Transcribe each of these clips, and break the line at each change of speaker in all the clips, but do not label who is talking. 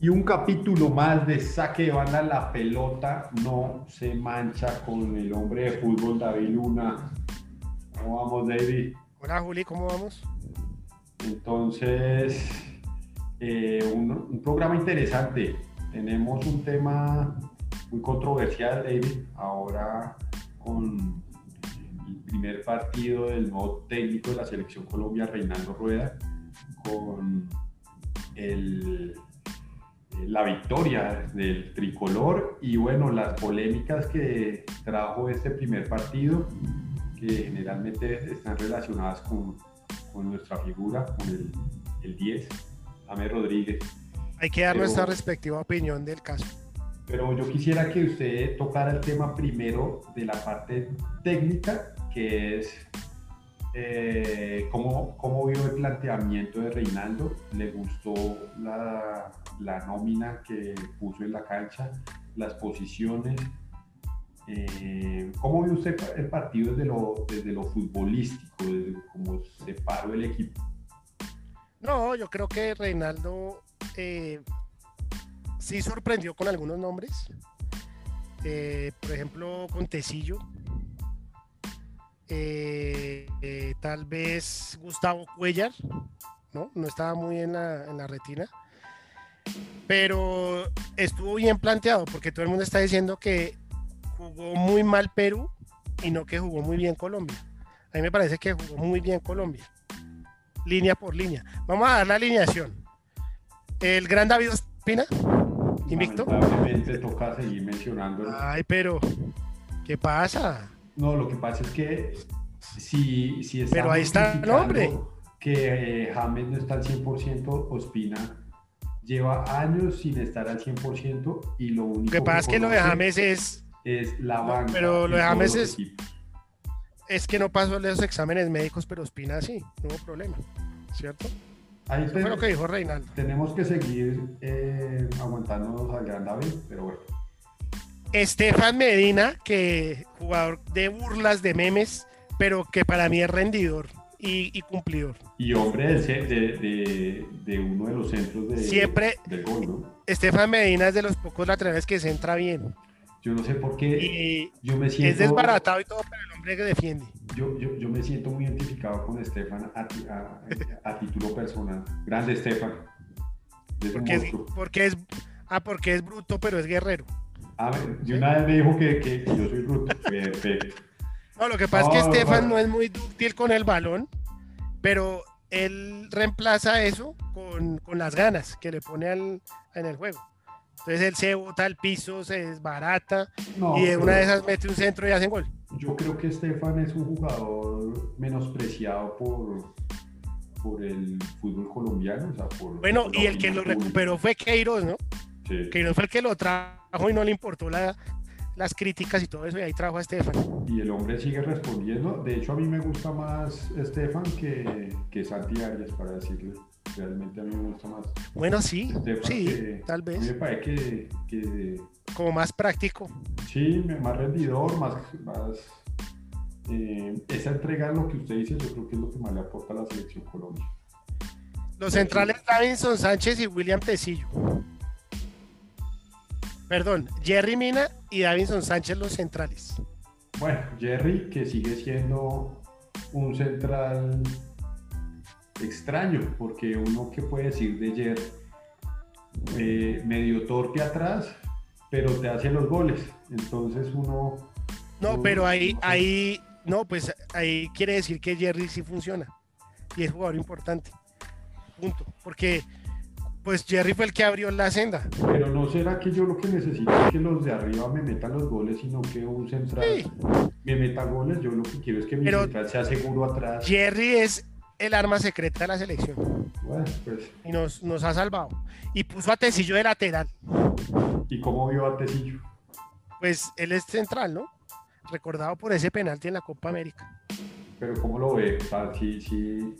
Y un capítulo más de saque de banda, la pelota no se mancha con el hombre de fútbol David Luna. ¿Cómo vamos, David?
Hola, Juli, ¿cómo vamos?
Entonces, eh, un, un, programa interesante. Tenemos un tema muy controversial, David, ahora con el primer partido del nuevo técnico de la selección Colombia, Reinaldo Rueda, con el la victoria del tricolor y bueno, las polémicas que trajo este primer partido, que generalmente están relacionadas con, con nuestra figura, con el, el 10, James Rodríguez.
Hay que dar nuestra respectiva opinión del caso.
Pero yo quisiera que usted tocara el tema primero de la parte técnica, que es eh, ¿cómo, ¿cómo, vio el planteamiento de Reinaldo? ¿Le gustó la, nómina que puso en la cancha, las posiciones? Eh, ¿Cómo vio usted el partido desde lo, desde lo futbolístico, desde cómo se paró el equipo?
No, yo creo que Reinaldo eh, sí sorprendió con algunos nombres. Por ejemplo, con Tecillo, eh, eh, tal vez Gustavo Cuellar, ¿no? No estaba muy en la, en la retina. Pero estuvo bien planteado porque todo el mundo está diciendo que jugó muy mal Perú y no que jugó muy bien Colombia. A mí me parece que jugó muy bien Colombia. Línea por línea. Vamos a dar la alineación. El gran David Ospina, invicto.
toca seguir.
Ay, pero, ¿qué pasa?
No, lo que pasa es que si, si
Pero ahí está el nombre.
Que eh, James no está al 100%, Ospina lleva años sin estar al 100% y lo único
que pasa es que lo de James es
es la banca.
pero lo de James es es que no pasó los exámenes médicos, pero Ospina sí, no hubo problema, ¿cierto?
Ahí
Eso fue lo que dijo Reinaldo.
Tenemos que seguir eh, aguantándonos al gran David, pero bueno.
Estefan Medina, que jugador de burlas, de memes, pero que para mí es rendidor y, cumplidor.
Y hombre de, de, uno de los centros de,
Siempre,
gol,
Estefan Medina es de los pocos laterales que se entra bien.
Yo no sé por qué. yo me siento,
es desbaratado y todo, pero el hombre que defiende.
Yo, yo, yo me siento muy identificado con Estefan a, título personal. Grande Estefan.
Porque es, porque es, ah, porque es bruto, pero es guerrero.
A ver, de una vez me dijo que, que, yo soy bruto. Perfecto.
No, lo que pasa es que Estefan no es muy dúctil con el balón, pero él reemplaza eso con, con las ganas que le pone al, en el juego. Entonces él se bota al piso, se desbarata y de una de esas mete un centro y hace gol.
Yo creo que Estefan es un jugador menospreciado por, por el fútbol colombiano. O sea, por,
bueno, y el que lo recuperó fue Queiroz, ¿no? Que no fue el que lo trajo y no le importó la, las críticas y todo eso, y ahí trajo a Estefan.
Y el hombre sigue respondiendo. De hecho, a mí me gusta más Estefan que, que Santi Arias, para decirle. Realmente a mí me gusta más.
Bueno, sí, sí, tal vez.
me parece que,
Como más práctico.
Sí, más rendidor, más... más eh, esa entrega, lo que usted dice, yo creo que es lo que más le aporta a la selección Colombia.
Los centrales Davinson Sánchez y William Tecillo. Perdón, Jerry Mina y Davinson Sánchez los centrales.
Bueno, Jerry que sigue siendo un central extraño, porque uno que puede decir de Jerry, eh, medio torpe atrás, pero te hace los goles. Entonces uno...
No, pero ahí, ahí, no, pues ahí quiere decir que Jerry sí funciona y es jugador importante. Punto. Porque pues Jerry fue el que abrió la senda.
Pero no será que yo lo que necesito es que los de arriba me metan los goles, sino que un central me meta goles. Yo lo que quiero es que mi central sea seguro atrás.
Jerry es el arma secreta de la selección.
Bueno, pues.
Y nos, nos ha salvado. Y puso a Tecillo de lateral.
¿Y cómo vio a Tecillo?
Pues él es central, ¿no? Recordado por ese penalti en la Copa América.
Pero ¿cómo lo ve? O sea, si, si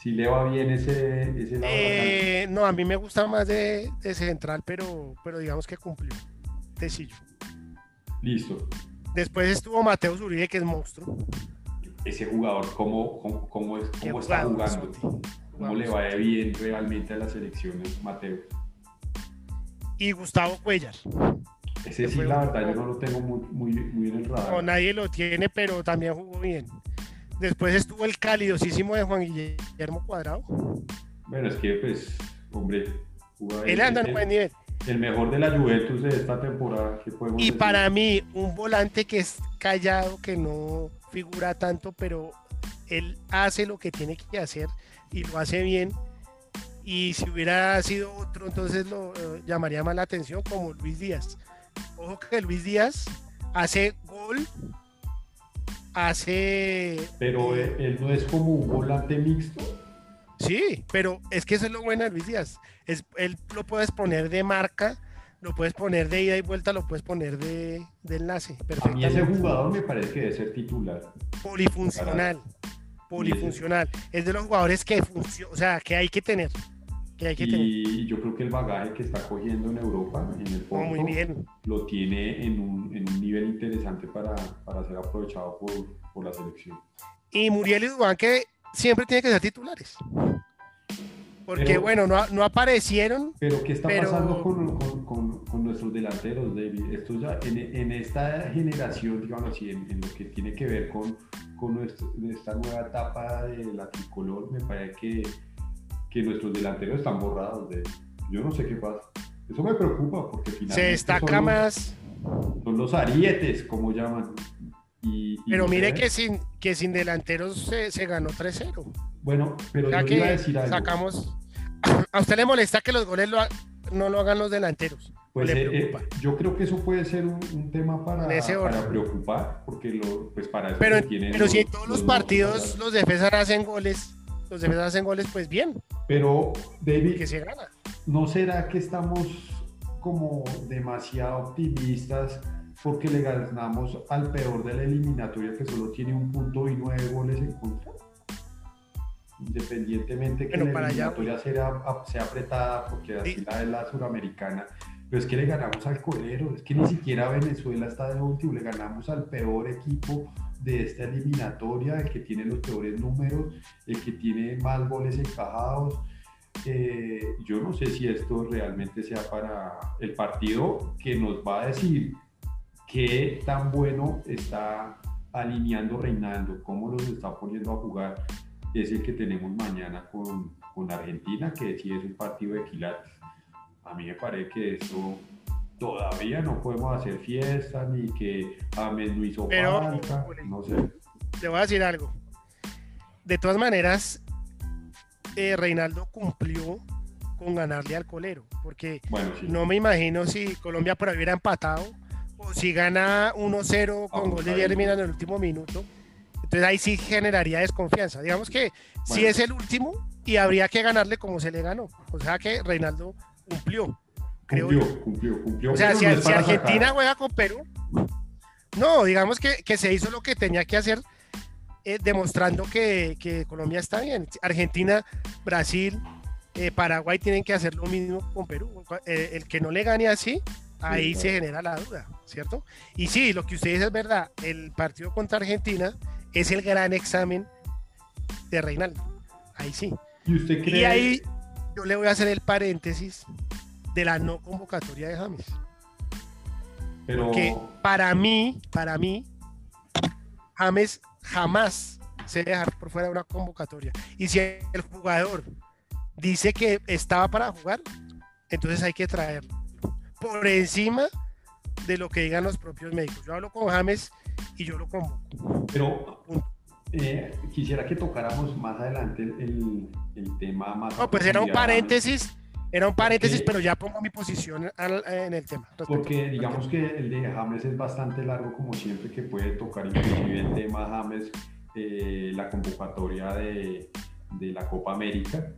si le va bien ese, ese
eh, No, a mí me gusta más de, de, central, pero, pero digamos que cumplió. Tecillo.
Listo.
Después estuvo Mateo Zuribe, que es monstruo.
Ese jugador, ¿cómo, cómo, cómo, es, cómo está jugando? ¿Cómo le va bien realmente a las selecciones, Mateo?
y Gustavo Cuellar.
Ese sí, la verdad, yo no lo tengo muy, muy, muy en el radar.
No, nadie lo tiene, pero también jugó bien. Después estuvo el calidosísimo de Juan Guillermo Cuadrado.
Bueno, es que, pues, hombre,
él anda en buen nivel.
El mejor de la Juventus de esta temporada.
y para mí, un volante que es callado, que no figura tanto, pero él hace lo que tiene que hacer y lo hace bien. Y si hubiera sido otro, entonces lo eh, llamaría más la atención, como Luis Díaz. Ojo que Luis Díaz hace gol, hace.
Pero eh, él no es como un volante mixto.
Sí, pero es que eso es lo bueno de Luis Díaz. Es, él lo puedes poner de marca, lo puedes poner de ida y vuelta, lo puedes poner de, enlace.
A mí ese jugador me parece que debe ser titular.
Polifuncional. Polifuncional. Es de los jugadores que o sea, que hay que tener. Que hay que
y yo creo que el bagaje que está cogiendo en Europa, en el
Porto, muy bien.
lo tiene en un, en un nivel interesante para, para, ser aprovechado por, por la selección.
Y Muriel y Dubán que siempre tiene que ser titulares. Porque bueno, no, no, aparecieron.
Pero ¿qué está pasando con, con, con, nuestros delanteros, David? Esto ya en, en esta generación, digamos así, en, lo que tiene que ver con, con esta nueva etapa de la tricolor, me parece que, que nuestros delanteros están borrados. De, yo no sé qué pasa. Eso me preocupa porque
finalmente se destaca más.
Son los arietes, como llaman.
pero mire que sin, que sin delanteros se, se ganó 3-0.
Bueno, pero yo iba a decir
algo. Sacamos. ¿A usted le molesta que los goles no lo hagan los delanteros?
Pues eh, eh, yo creo que eso puede ser un, tema para, para, preocupar, porque lo, pues para eso
pero, pero si en todos los, partidos los defensas hacen goles, los defensas hacen goles, pues bien.
Pero, David,
que se gana.
¿no será que estamos como demasiado optimistas porque le ganamos al peor de la eliminatoria que solo tiene un punto y nueve goles en contra? Independientemente que la eliminatoria sea, sea, apretada, porque así la de la suramericana, pero es que le ganamos al colero, es que ni siquiera Venezuela está de último, le ganamos al peor equipo de esta eliminatoria, el que tiene los peores números, el que tiene más goles encajados. Eh, yo no sé si esto realmente sea para el partido que nos va a decir qué tan bueno está alineando Reinaldo, cómo los está poniendo a jugar, es el que tenemos mañana con, con Argentina, que sí es un partido de quilates. A mí me parece que esto todavía no podemos hacer fiesta, ni que James no hizo falta, no sé.
Te voy a decir algo. De todas maneras, eh, Reinaldo cumplió con ganarle al colero, porque no me imagino si Colombia por ahí hubiera empatado o si gana 1-0 con gol de Viermina en el último minuto, entonces ahí sí generaría desconfianza. Digamos que si es el último y habría que ganarle como se le ganó. O sea que Reinaldo cumplió. Creo
cumplió, cumplió, cumplió.
O sea, si, Argentina juega con Perú, no, digamos que, que, se hizo lo que tenía que hacer, eh, demostrando que, que, Colombia está bien. Argentina, Brasil, eh, Paraguay tienen que hacer lo mismo con Perú. Eh, el que no le gane así, ahí se genera la duda, ¿cierto? Y sí, lo que usted dice es verdad, el partido contra Argentina es el gran examen de Reinaldo. Ahí sí.
¿Y usted cree?
Y ahí yo le voy a hacer el paréntesis de la no convocatoria de James.
Pero...
Porque para mí, para mí, James jamás se debe dejar por fuera de una convocatoria. Y si el jugador dice que estaba para jugar, entonces hay que traerlo por encima de lo que digan los propios médicos. Yo hablo con James y yo lo convoco.
Pero eh, quisiera que tocáramos más adelante el, el tema más.
No, pues era un paréntesis. Era un paréntesis, pero ya pongo mi posición en el tema.
Porque digamos que el de James es bastante largo, como siempre, que puede tocar inclusive el tema James, eh, la convocatoria de, de la Copa América.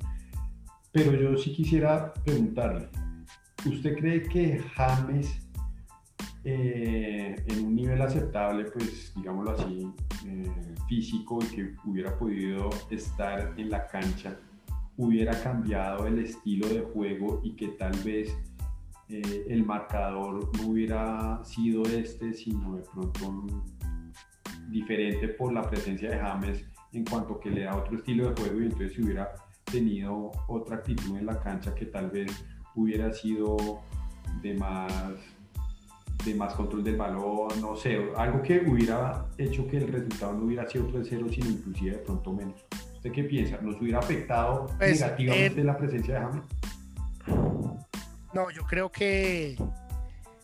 Pero yo sí quisiera preguntarle, ¿usted cree que James eh, en un nivel aceptable, pues digámoslo así, eh, físico y que hubiera podido estar en la cancha, hubiera cambiado el estilo de juego y que tal vez eh, el marcador no hubiera sido este, sino de pronto diferente por la presencia de James en cuanto que le da otro estilo de juego y entonces hubiera tenido otra actitud en la cancha que tal vez hubiera sido de más de más control del balón, no sé, algo que hubiera hecho que el resultado no hubiera sido 3-0, sino inclusive de pronto menos. ¿Usted qué piensa? ¿Nos hubiera afectado pues, negativamente la presencia de James?
No, yo creo que,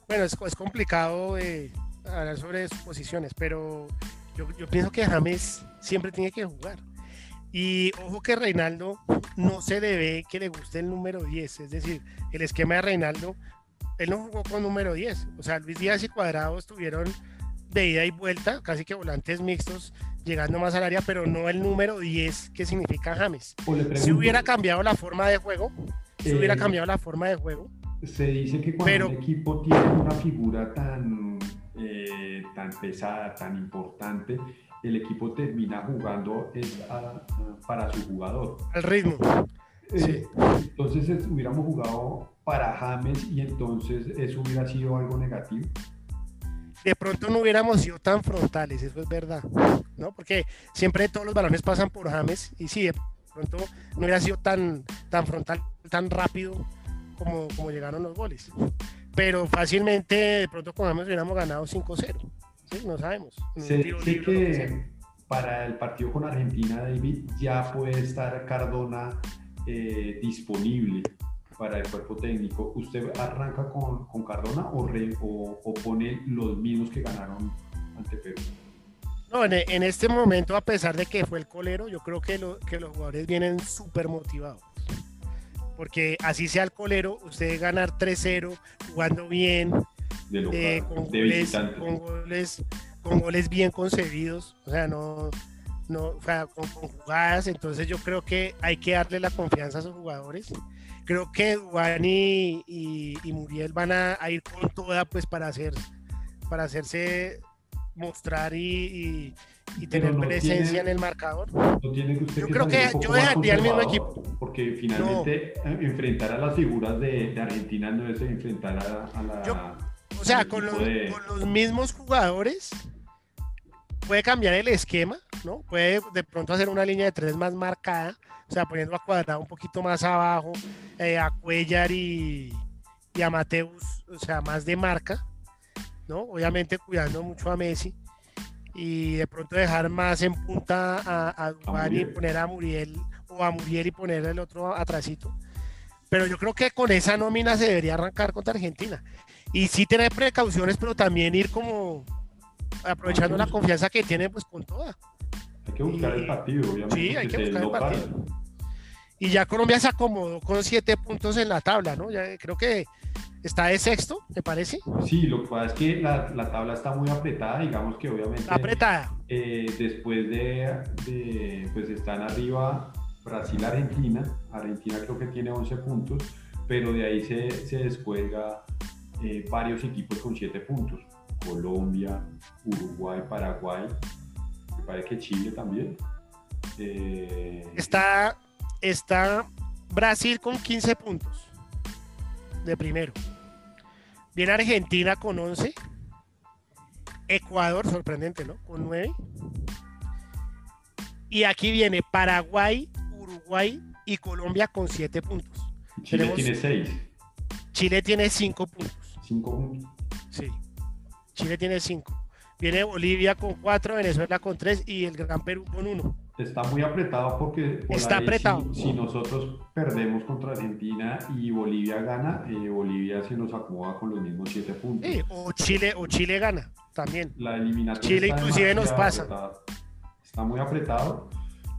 bueno, es, es complicado eh, hablar sobre sus posiciones, pero yo, yo pienso que James siempre tiene que jugar. Y ojo que Reinaldo no se debe que le guste el número 10, es decir, el esquema de Reinaldo, él no jugó con número 10, o sea, Luis Díaz y Cuadrado estuvieron de ida y vuelta, casi que volantes mixtos, llegando más al área, pero no el número 10 que significa James. Si hubiera cambiado la forma de juego, si hubiera eh, cambiado la forma de juego.
Se dice que cuando un equipo tiene una figura tan, eh, tan pesada, tan importante, el equipo termina jugando para su jugador.
Al ritmo.
Eh, entonces hubiéramos jugado para James y entonces eso hubiera sido algo negativo.
De pronto no hubiéramos sido tan frontales, eso es verdad, ¿no? Porque siempre todos los balones pasan por James y sí, de pronto no hubiera sido tan, tan frontal, tan rápido como, como llegaron los goles. Pero fácilmente de pronto con James hubiéramos ganado 5-0 no sabemos.
Sé, que para el partido con Argentina, David, ya puede estar Cardona eh, disponible para el cuerpo técnico. ¿Usted arranca con, con Cardona o, o, pone los mismos que ganaron ante Perú?
No, en, este momento, a pesar de que fue el colero, yo creo que, que los jugadores vienen súper motivados. Porque así sea el colero, usted ganar 3-0, jugando bien,
de,
con, goles, con, goles, bien concebidos, o sea, no, no o sea, con, jugadas, entonces yo creo que hay que darle la confianza a sus jugadores. Creo que Juan y, y, Muriel van a, ir con toda pues para hacer para hacerse mostrar y, y tener presencia en el marcador.
yo
creo que yo dejaría el mismo equipo.
Porque finalmente eh, enfrentar a las figuras de, de Argentina no es enfrentar a, la...
O sea, con los, mismos jugadores puede cambiar el esquema, ¿no? Puede de pronto hacer una línea de tres más marcada, sea, poniendo a Cuadrado un poquito más abajo, eh, a Cuellar y, a Mateus, o sea, más de marca, ¿no? Obviamente cuidando mucho a Messi y de pronto dejar más en punta a, a y poner a Muriel o a Muriel y poner el otro atrásito. Pero yo creo que con esa nómina se debería arrancar contra Argentina y sí tener precauciones, pero también ir como aprovechando la confianza que tiene pues con toda.
Hay que buscar el partido, obviamente.
Sí, hay que buscar el partido. Y ya Colombia se acomodó con siete puntos en la tabla, ¿no? Ya creo que está de sexto, ¿te parece?
Sí, lo que pasa es que la, la tabla está muy apretada, digamos que obviamente.
apretada.
Eh, después de, de, pues están arriba Brasil, Argentina. Argentina creo que tiene 11 puntos, pero de ahí se, se descuelga eh, varios equipos con 7 puntos. Colombia, Uruguay, Paraguay, me parece que Chile también.
Eh, está, está Brasil con 15 puntos de primero. Viene Argentina con 11. Ecuador, sorprendente, ¿no? Con 9. Y aquí viene Paraguay, Uruguay y Colombia con 7 puntos.
Chile tiene 6.
Chile tiene 5 puntos.
5
Sí. Chile tiene 5. Viene Bolivia con 4, Venezuela con 3 y el Gran Perú con 1.
Está muy apretado porque
está apretado.
Si, nosotros perdemos contra Argentina y Bolivia gana, eh, Bolivia se nos acomoda con los mismos 7 puntos.
Sí, o Chile o Chile gana también.
La eliminación
Chile inclusive nos pasa.
Está muy apretado.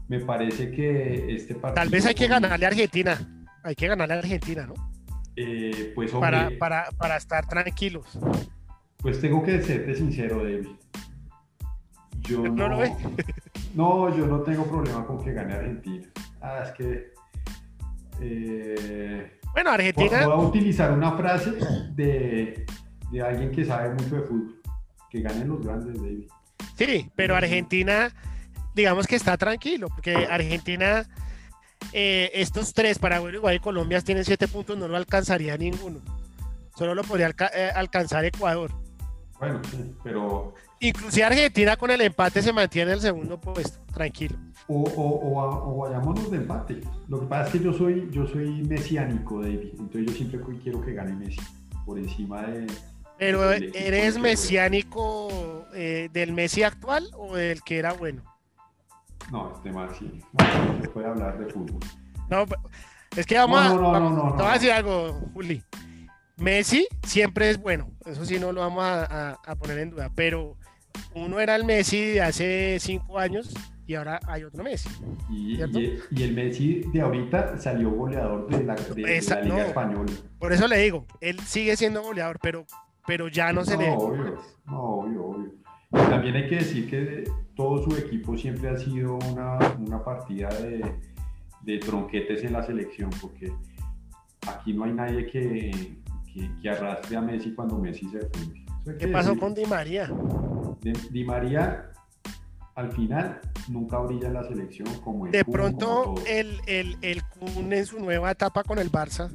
Me parece que este partido
Tal vez hay que ganarle a Argentina. Hay que ganarle a Argentina, ¿no?
Eh, pues,
para, para, para, estar tranquilos.
Pues tengo que serte sincero, David.
Yo no, lo ve.
no, yo no tengo problema con que gane Argentina. Ah, es que.
Eh, bueno, Argentina.
Voy a utilizar una frase de, de alguien que sabe mucho de fútbol. Que ganen los grandes, David.
Sí, pero Argentina, digamos que está tranquilo, porque Argentina eh, estos tres, Paraguay, Uruguay y Colombia, tienen siete puntos, no lo alcanzaría ninguno. Solo lo podría eh, alcanzar Ecuador.
Bueno, sí, pero...
Inclusive Argentina con el empate se mantiene en el segundo puesto, tranquilo.
O, o, o, vayámonos de empate. Lo que pasa es que yo soy, yo soy mesiánico, David. Entonces yo siempre quiero que gane Messi. por encima de...
Pero ¿eres mesiánico eh, del Messi actual o del que era bueno?
No, este más sí. No, se puede hablar de fútbol.
No, es que vamos
No,
a,
no, no,
vamos-
no, no,
te voy a decir algo, Juli. Messi siempre es bueno, eso sí no lo vamos a, a- a poner en duda, pero uno era el Messi de hace cinco años y ahora hay otro Messi.
Y,
¿Cierto?
y- y el Messi de ahorita salió goleador de la, de- de
Esa-
la Liga
no.
Española.
Por eso le digo, él sigue siendo goleador, pero, pero ya no se le...
No, obvio, no, obvio, obvio. Y también hay que decir que todo su equipo siempre ha sido una, una partida de, de tronquetes en la selección, porque aquí no hay nadie que, que, que arrastre a Messi cuando Messi se hay
¿Qué pasó
decir.
con Di María?
Di María, al final, nunca brilla en la selección como el
De
Kun,
pronto
como
el, el, el Kun en su nueva etapa con el Barça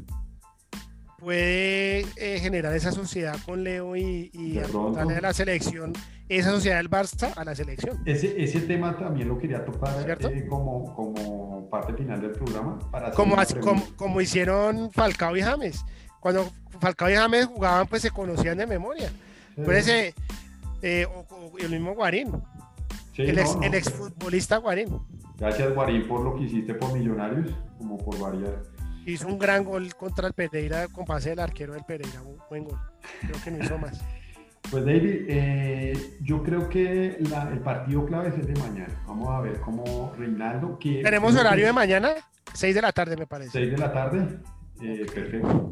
puede eh, generar esa sociedad con Leo y, y aportarle a la selección, esa sociedad del Barça a la selección.
Ese, ese tema también lo quería tocar eh, como, como parte final del programa. Para
Como, así- como, como hicieron Falcao y James. Cuando Falcao y James jugaban, pues se conocían de memoria.
Sí,
Acuérdense, eh, o- o el mismo Guarín,
sí,
el,
no,
ex,
no.
el exfutbolista Guarín.
Gracias, Guarín, por lo que hiciste por Millonarios, como por variar.
Hizo un gran gol contra el Pereira con pase del arquero del Pereira. Un buen gol. Creo que no hizo más.
Pues, David, eh, yo creo que la- el partido clave es el de mañana. Vamos a ver cómo Reinaldo. Que
Tenemos horario de mañana, 6 de la tarde, me parece.
6 de la tarde. Eh, perfecto.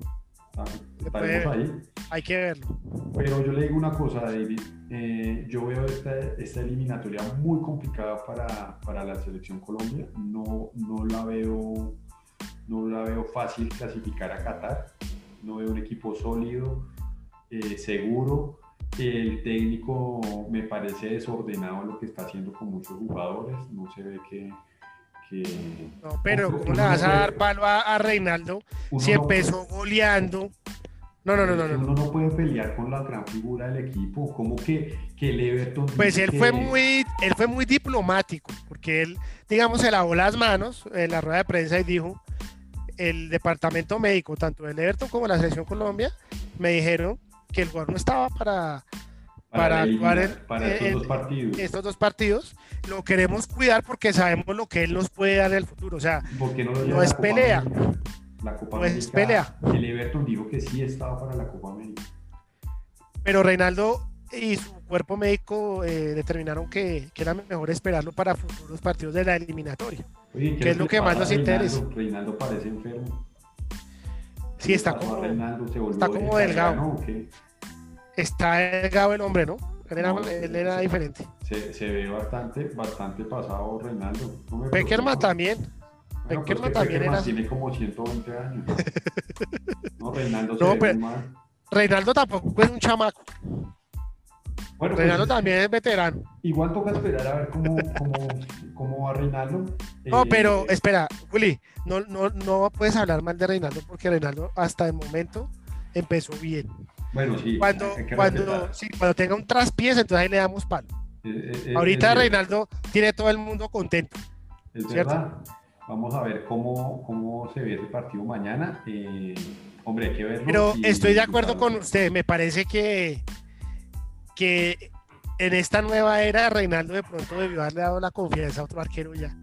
Ah, Estaremos
puede-
ahí.
Hay que verlo.
Pero yo le digo una cosa, David. eh, yo veo esta, esta eliminatoria muy complicada para, para la selección Colombia. No, no, la veo, no la veo fácil clasificar a Qatar. No veo un equipo sólido, eh, seguro. El técnico me parece desordenado lo que está haciendo con muchos jugadores. No se ve que. Que
No, pero ¿cómo le vas a dar palo a, a Reinaldo si
no-
empezó goleando? No, no, no, no, no.
Uno no puede pelear con la gran figura del equipo. Como que, que el Everton.
Pues él
que-
fue muy, él fue muy diplomático, porque él, digamos, se lavó las manos en la rueda de prensa y dijo, el departamento médico, tanto del Everton como la selección Colombia, me dijeron que el jugador no estaba para para
eliminar, para estos
en-
dos partidos.
estos dos partidos. Lo queremos cuidar porque sabemos lo que él nos puede dar en el futuro. O sea,
¿Por qué no,
es pelea.
América? La Copa
No es
América,
pelea.
El Everton dijo que sí estaba para la Copa América.
pero Reinaldo y su cuerpo médico eh, determinaron que, que era mejor esperarlo para futuros partidos de la eliminatoria.
Oye,
¿Qué es lo que más nos interesa?
Reinaldo parece enfermo.
Sí,
¿Qué
está como,
volvió
está como delgado. Está delgado el hombre, ¿no? Él era,
No,
él
sí,
era
sí.
diferente.
Se, se ve bastante, bastante pasado Reinaldo. No preocupa.
también.
Bueno,
Peckerman
que
también era-
tiene como 120 años. No, Reinaldo se
No, pero-. Reinaldo tampoco es un chamaco.
Bueno, pues,
Reinaldo también es veterano.
igual toca esperar a ver cómo, cómo, cómo va Reinaldo.
No,
Eh,
pero espera, Juli, no, no, no puedes hablar mal de Reinaldo porque Reinaldo hasta el momento empezó bien.
Bueno, sí.
Cuando, cuando, sí, cuando tenga un traspiés, entonces ahí le damos palo.
Eh, eh, eh,
Ahorita Reinaldo tiene todo el mundo contento.
Es
¿cierto?
verdad. Vamos a ver cómo, cómo se ve ese partido mañana. Eh, hombre, hay que verlo.
Pero
y
estoy de acuerdo con usted. Me parece que, que en esta nueva era Reinaldo de pronto debió haberle dado la confianza a otro arquero ya.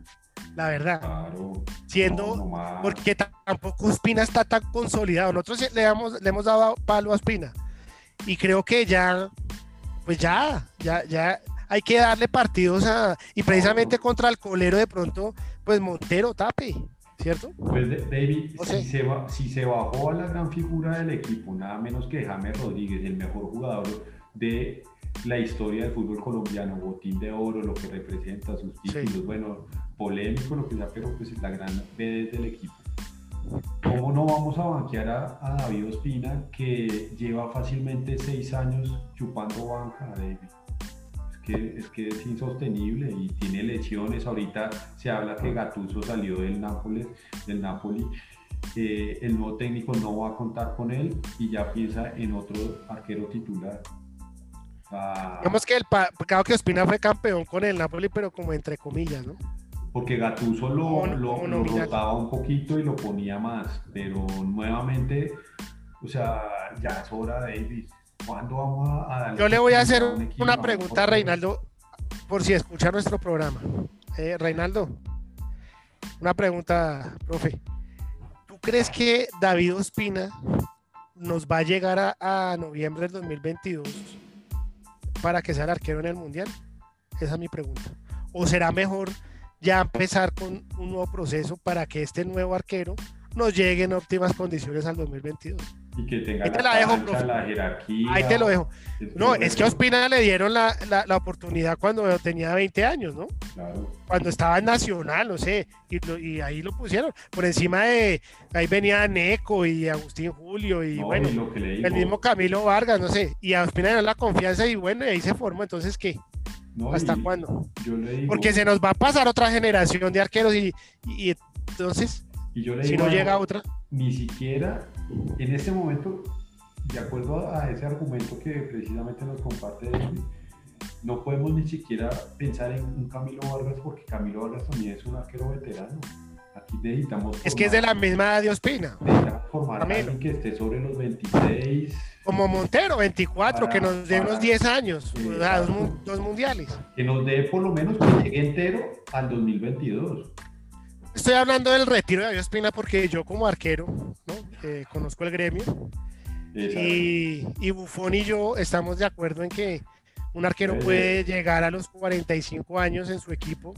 La verdad.
Claro.
Siendo,
no, no más.
porque tampoco Ospina está tan consolidado. Nosotros le, damos, le hemos dado palo a Ospina. Y creo que ya, pues ya, ya, ya hay que darle partidos a. Y precisamente contra el colero de pronto, pues Montero tape, ¿cierto?
Pues David,
No sé.
si, se va- si se bajó a la gran figura del equipo, nada menos que James Rodríguez, el mejor jugador de la historia del fútbol colombiano, botín de oro, lo que representa, sus títulos, bueno, polémico, lo que sea, pero pues la gran B del equipo. ¿Cómo no vamos a banquear a, a David Ospina, que lleva fácilmente seis años chupando banca, David? Es que, es que es insostenible y tiene lesiones. Ahorita se habla que Gattuso salió del Nápoles, del Napoli. Eh, el nuevo técnico no va a contar con él y ya piensa en otro arquero titular. Ah,
Digamos que el claro que Ospina fue campeón con el Napoli, pero como entre comillas, ¿no?
Porque Gattuso lo, lo- rotaba un poquito y lo ponía más, pero nuevamente O sea, ya es hora, David. ¿Cuándo vamos a, darle
Yo le voy a hacer una pregunta a Reinaldo, por si escucha nuestro programa. Eh, Reinaldo, una pregunta, profe. ¿Tú crees que David Ospina nos va a llegar a, a noviembre del 2022 para que sea el arquero en el Mundial? Esa es mi pregunta. ¿O será mejor ya empezar con un nuevo proceso para que este nuevo arquero nos llegue en óptimas condiciones al 2022?
Y que tenga
Ahí te
la,
la dejo,
cancha, la jerarquía.
Ahí te lo dejo. No, es que a Ospina le dieron la, la- la oportunidad cuando tenía 20 años, ¿no?
Claro.
Cuando estaba en Nacional, no sé, y, lo- y ahí lo pusieron. Por encima de, ahí venía Neco y Agustín Julio y
No,
bueno,
y
el mismo Camilo Vargas, no sé. Y a Ospina le dieron la confianza y bueno, y ahí se formó. Entonces, ¿qué?
No,
¿Hasta cuándo?
Yo le digo,
Porque se nos va a pasar otra generación de arqueros y, y- y entonces,
y yo le
si no llega otra,
ni siquiera en este momento, de acuerdo a ese argumento que precisamente nos comparte no podemos ni siquiera pensar en un Camilo Vargas porque Camilo Vargas también es un arquero veterano. Aquí necesitamos
es que es de la misma edad de Ospina.
necesitamos formar a alguien que esté sobre los 26,
Como Montero, 24, que nos dé unos
para-
10 años, o sea, dos, mundiales.
que nos dé por lo menos que llegue entero al 2022.
Estoy hablando del retiro de David Ospina porque yo como arquero, ¿no? Eh, conozco el gremio y, y Buffon y yo estamos de acuerdo en que un arquero
Sí.
puede llegar a los 45 años en su equipo,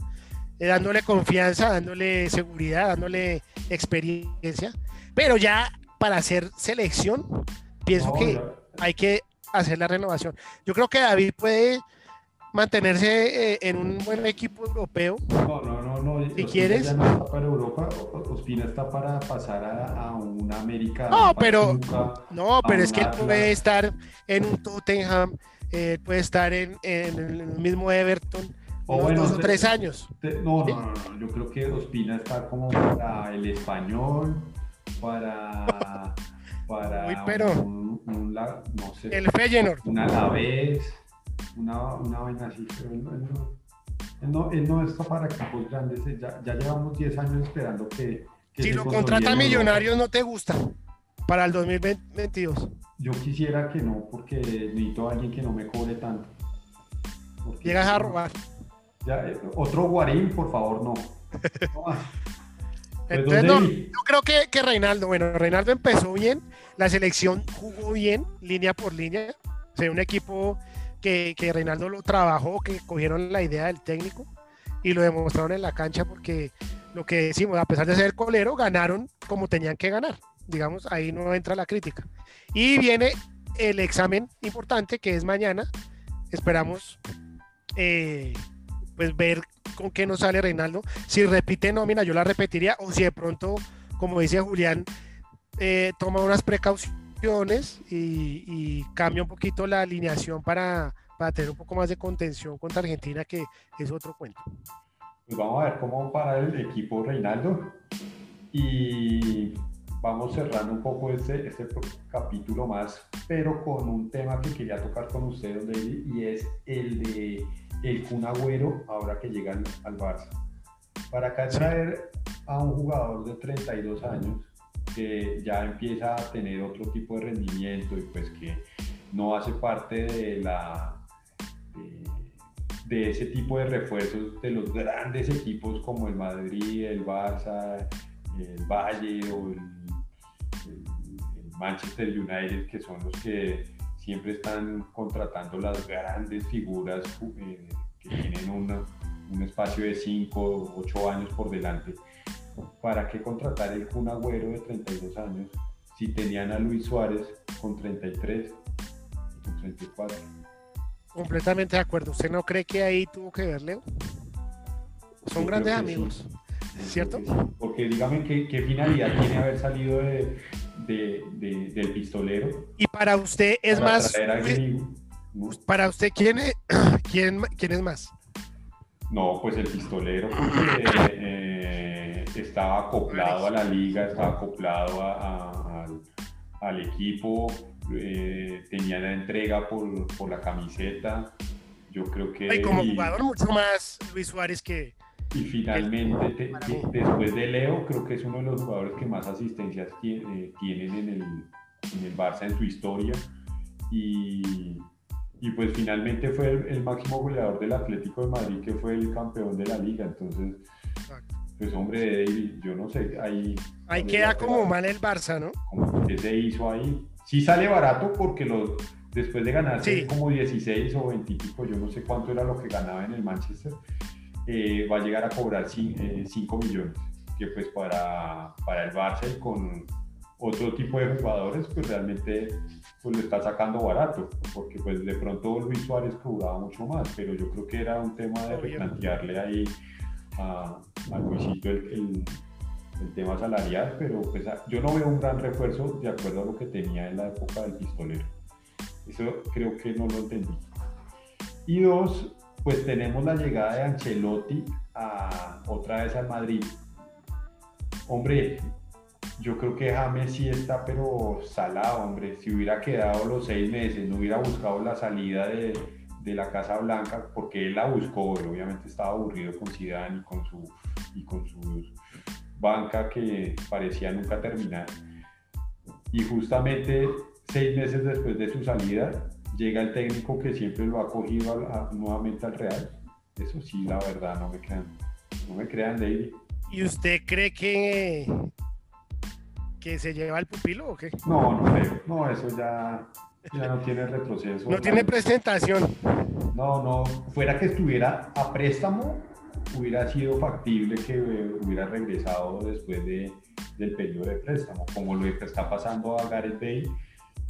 eh, dándole confianza, dándole seguridad, dándole experiencia, pero ya para hacer selección, pienso que hay que hacer la renovación. Yo creo que David puede mantenerse eh, en un buen equipo europeo.
No, no, no, no. Ospina
quieres.
ya no está para Europa. Ospina está para pasar a, a una América.
No, pero-
Pachuca.
No, pero es que él puede estar en un Tottenham, eh, puede estar en, en el mismo Everton
O bueno,
dos o tres años.
Te- No, no, no, no, yo creo que Ospina está como para el español, para. para
Uy, pero-
un, un la- no sé,
El Feyenoord.
un Alavés, una, una vaina así, pero él no, él no, él no, él no está para equipos grandes. eh, Ya, ya llevamos 10 años esperando que. que
Si lo contrata. Millonarios no te gusta para el 2022.
Yo quisiera que no, porque necesito a alguien que no me cobre tanto. Porque-
Llegas a robar.
Ya, eh, otro Guarín, por favor, no. Pues,
Entonces,
¿dónde
no, yo creo que, que Reinaldo, bueno, Reinaldo empezó bien, la selección jugó bien, línea por línea. O sea, un equipo que, que Reinaldo lo trabajó, que cogieron la idea del técnico y lo demostraron en la cancha porque lo que decimos, a pesar de ser colero, ganaron como tenían que ganar. Digamos, ahí no entra la crítica. Y viene el examen importante que es mañana. Esperamos eh, pues ver con qué nos sale Reinaldo. Si repite nómina, yo la repetiría. O si de pronto, como dice Julián, eh, toma unas precauciones y, y cambia un poquito la alineación para, para tener un poco más de contención contra Argentina, que es otro cuento.
Pues vamos a ver cómo para el equipo Reinaldo. Y vamos cerrando un poco este, este capítulo más, pero con un tema que quería tocar con ustedes, David, y es el de el Kun Agüero, ahora que llega al, al Barça. Para acá traer a un jugador de 32 años que ya empieza a tener otro tipo de rendimiento y pues que no hace parte de la de, de ese tipo de refuerzos de los grandes equipos como el Madrid, el Barça, el Valle o el, el- el Manchester United, que son los que siempre están contratando las grandes figuras eh, que tienen una- un espacio de 5 o 8 años por delante. ¿Para qué contratar el Kun Agüero de 32 años si tenían a Luis Suárez con 33 y con 34?
Completamente de acuerdo. ¿Usted no cree que ahí tuvo que ver, Leo? Son
Yo
grandes amigos. ¿Cierto?
Porque, porque dígame qué, qué finalidad tiene haber salido de, de- de- del pistolero.
Y para usted es
para
más. Para usted, ¿quién es, quién, quién es más?
No, pues el pistolero porque, eh, estaba acoplado a la liga, estaba acoplado a- a- al, al equipo, eh, tenía la entrega por, por la camiseta. Yo creo que.
Y como jugador, mucho más Luis Suárez que.
Y finalmente, te- te- después de Leo, creo que es uno de los jugadores que más asistencias tie- eh, tienen en el, en el Barça en su historia. Y, y pues finalmente fue el, máximo goleador del Atlético de Madrid, que fue el campeón de la liga. Entonces, pues hombre, yo no sé, ahí...
Ahí queda como mal el Barça, ¿no?
¿Qué se hizo ahí? Sí sale barato porque los, después de ganarse como 16 o 20 y pico, yo no sé cuánto era lo que ganaba en el Manchester, eh, va a llegar a cobrar 5 eh, millones, que pues para, para el Barça y con otro tipo de jugadores, pues realmente pues le está sacando barato, porque pues de pronto Luis Suárez cobraba mucho más, pero yo creo que era un tema de replantearle ahí a, a Luisito el, el, tema salarial, pero pues yo no veo un gran refuerzo de acuerdo a lo que tenía en la época del pistolero. Eso creo que no lo entendí. Y dos, pues tenemos la llegada de Ancelotti a, otra vez al Madrid. Hombre, yo creo que James sí está, pero salado, hombre. Si hubiera quedado los seis meses, no hubiera buscado la salida de, la Casa Blanca, porque él la buscó, obviamente estaba aburrido con Zidane y con su, y con su banca que parecía nunca terminar. Y justamente seis meses después de su salida, llega el técnico que siempre lo ha cogido nuevamente al Real. Eso sí, la verdad, no me crean. No me crean, David.
¿Y usted cree que, que se lleva el pupilo o qué?
No, no creo. No, eso ya, ya no tiene retroceso.
No tiene presentación.
No, no. Fuera que estuviera a préstamo, hubiera sido factible que hubiera regresado después de, del periodo de préstamo, como lo que está pasando a Gareth Bale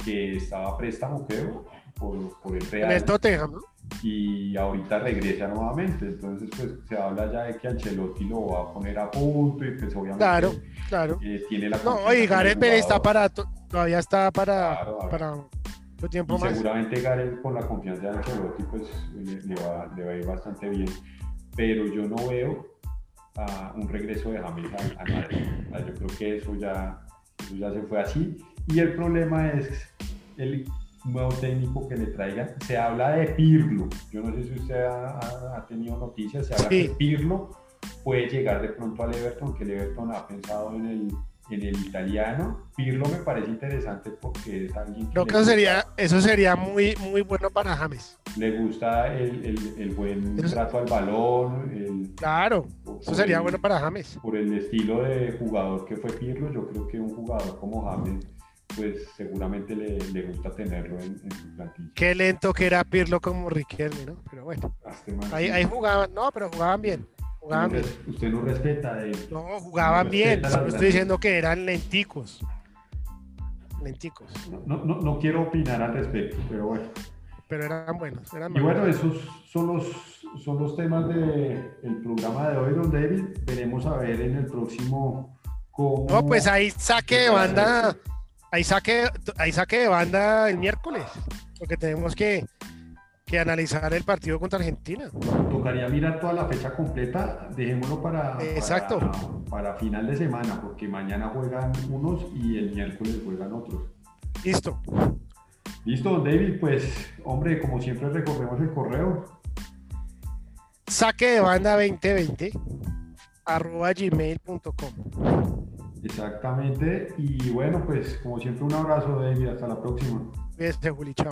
que estaba a préstamo, creo, por, por el Real.
En el Tottenham,
Y ahorita regresa nuevamente. Entonces, pues se habla ya de que Ancelotti lo va a poner a punto y pues obviamente
claro, claro.
Eh, tiene la
No, y Gareth Bale está para, todavía está para, para tiempo
y
más.
Seguramente Gareth con la confianza de Ancelotti pues le, va, le va a ir bastante bien. Pero yo no veo un regreso de James a, Madrid. yo creo que eso ya, eso ya se fue así y el problema es el nuevo técnico que le traigan. Se habla de Pirlo. Yo no sé si usted ha, tenido noticias. Se habla de que Pirlo puede llegar de pronto al Everton, que el Everton ha pensado en el, en el italiano. Pirlo me parece interesante porque es alguien
que. Creo que eso sería, eso sería muy, muy bueno para James.
Le gusta el, el, buen trato al balón.
claro, eso sería bueno para James.
Por el estilo de jugador que fue Pirlo, yo creo que un jugador como James pues seguramente le, le gusta tenerlo en, su plantilla.
Qué lento que era Pirlo como Riquelme, ¿no? Pero bueno, ahí, ahí, jugaban, no, pero jugaban bien. Jugaban
bien. Usted no respeta de
No, jugaban bien. estoy diciendo que eran lenticos. Lenticos.
No, no, no, quiero opinar al respecto, pero bueno.
Pero eran buenos. Eran
y bueno, esos son los, son los temas del programa de hoy, don David. Veremos a ver en el próximo
cómo... No, pues ahí saque de banda ahí saque, ahí saque de banda el miércoles, porque tenemos que, analizar el partido contra Argentina.
Tocaría mirar toda la fecha completa, dejémoslo para,
Exacto.
para, final de semana, porque mañana juegan unos y el miércoles juegan otros.
Listo.
Listo, David, pues hombre, como siempre recorremos el correo.
Saque de banda 2020 arroba gmail.com.
Exactamente. Y bueno, pues como siempre un abrazo, David. Hasta la próxima.
Este, Juli. Chao.